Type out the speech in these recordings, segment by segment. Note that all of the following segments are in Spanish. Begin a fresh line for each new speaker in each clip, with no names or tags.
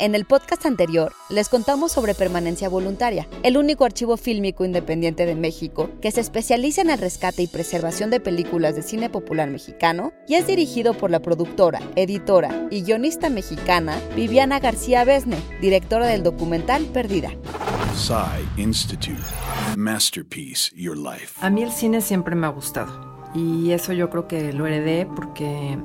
En el podcast anterior les contamos sobre Permanencia Voluntaria, el único archivo fílmico independiente de México que se especializa en el rescate y preservación de películas de cine popular mexicano y es dirigido por la productora, editora y guionista mexicana Viviana García Besne, directora del documental Perdida.
Institute. Masterpiece, Your Life.
A mí el cine siempre me ha gustado y eso yo creo que lo heredé porque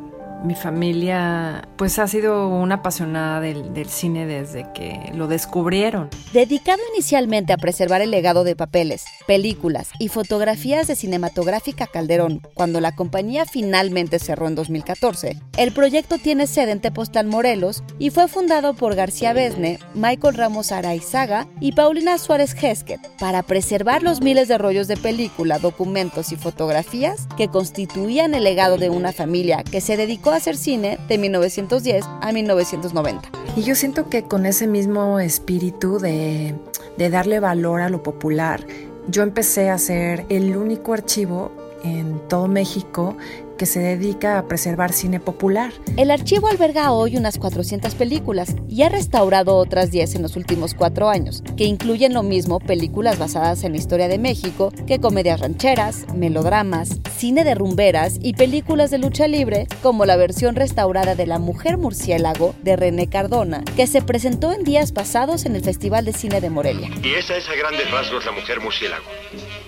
mi familia pues ha sido una apasionada del, del, cine desde que lo descubrieron.
Dedicado inicialmente a preservar el legado de papeles, películas y fotografías de Cinematográfica Calderón, cuando la compañía finalmente cerró en 2014, el proyecto tiene sede en Tepoztlán, Morelos y fue fundado por García Besne, Michael Ramos Araizaga y Paulina Suárez Hesket para preservar los miles de rollos de película, documentos y fotografías que constituían el legado de una familia que se dedicó a hacer cine de 1910 a 1990.
Y yo siento que con ese mismo espíritu de, de darle valor a lo popular, yo empecé a hacer el único archivo en todo México que se dedica a preservar cine popular.
El archivo alberga hoy unas 400 películas y ha restaurado otras 10 en los últimos cuatro años, que incluyen lo mismo películas basadas en la historia de México que comedias rancheras, melodramas, cine de rumberas y películas de lucha libre, como la versión restaurada de La Mujer Murciélago de René Cardona, que se presentó en días pasados en el Festival de Cine de Morelia.
Y esa es a grandes rasgos la Mujer Murciélago.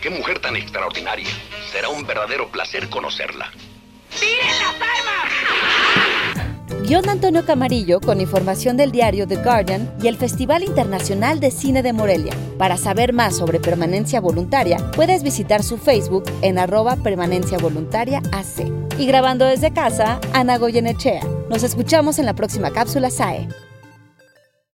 ¡Qué mujer tan extraordinaria! Será un verdadero placer conocerla. ¡Tiren las
armas! Guión Antonio Camarillo con información del diario The Guardian y el Festival Internacional de Cine de Morelia. Para saber más sobre permanencia voluntaria, puedes visitar su Facebook en arroba permanencia voluntaria AC. Y grabando desde casa, Ana Goyenechea. Nos escuchamos en la próxima cápsula SAE.